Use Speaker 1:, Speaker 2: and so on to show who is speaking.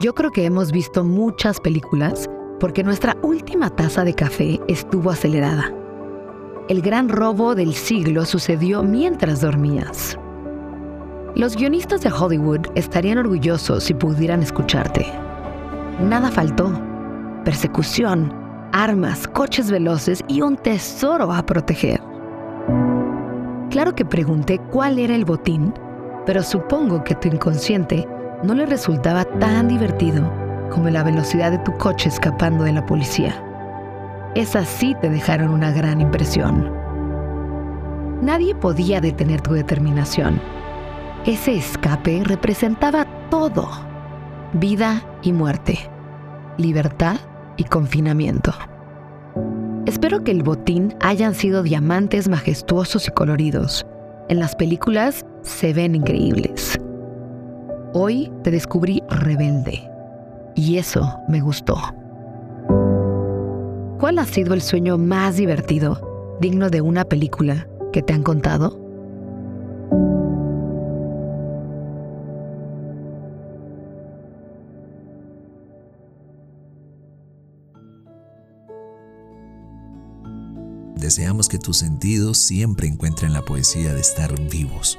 Speaker 1: Yo creo que hemos visto muchas películas porque nuestra última taza de café estuvo acelerada. El gran robo del siglo sucedió mientras dormías. Los guionistas de Hollywood estarían orgullosos si pudieran escucharte. Nada faltó. Persecución, armas, coches veloces y un tesoro a proteger. Claro que pregunté cuál era el botín, pero supongo que tu inconsciente no le resultaba tan divertido como la velocidad de tu coche escapando de la policía. Esas sí te dejaron una gran impresión. Nadie podía detener tu determinación. Ese escape representaba todo. Vida y muerte. Libertad y confinamiento. Espero que el botín hayan sido diamantes majestuosos y coloridos. En las películas se ven increíbles. Hoy te descubrí rebelde. Y eso me gustó. ¿Cuál ha sido el sueño más divertido, digno de una película que te han contado?
Speaker 2: Deseamos que tus sentidos siempre encuentren la poesía de estar vivos.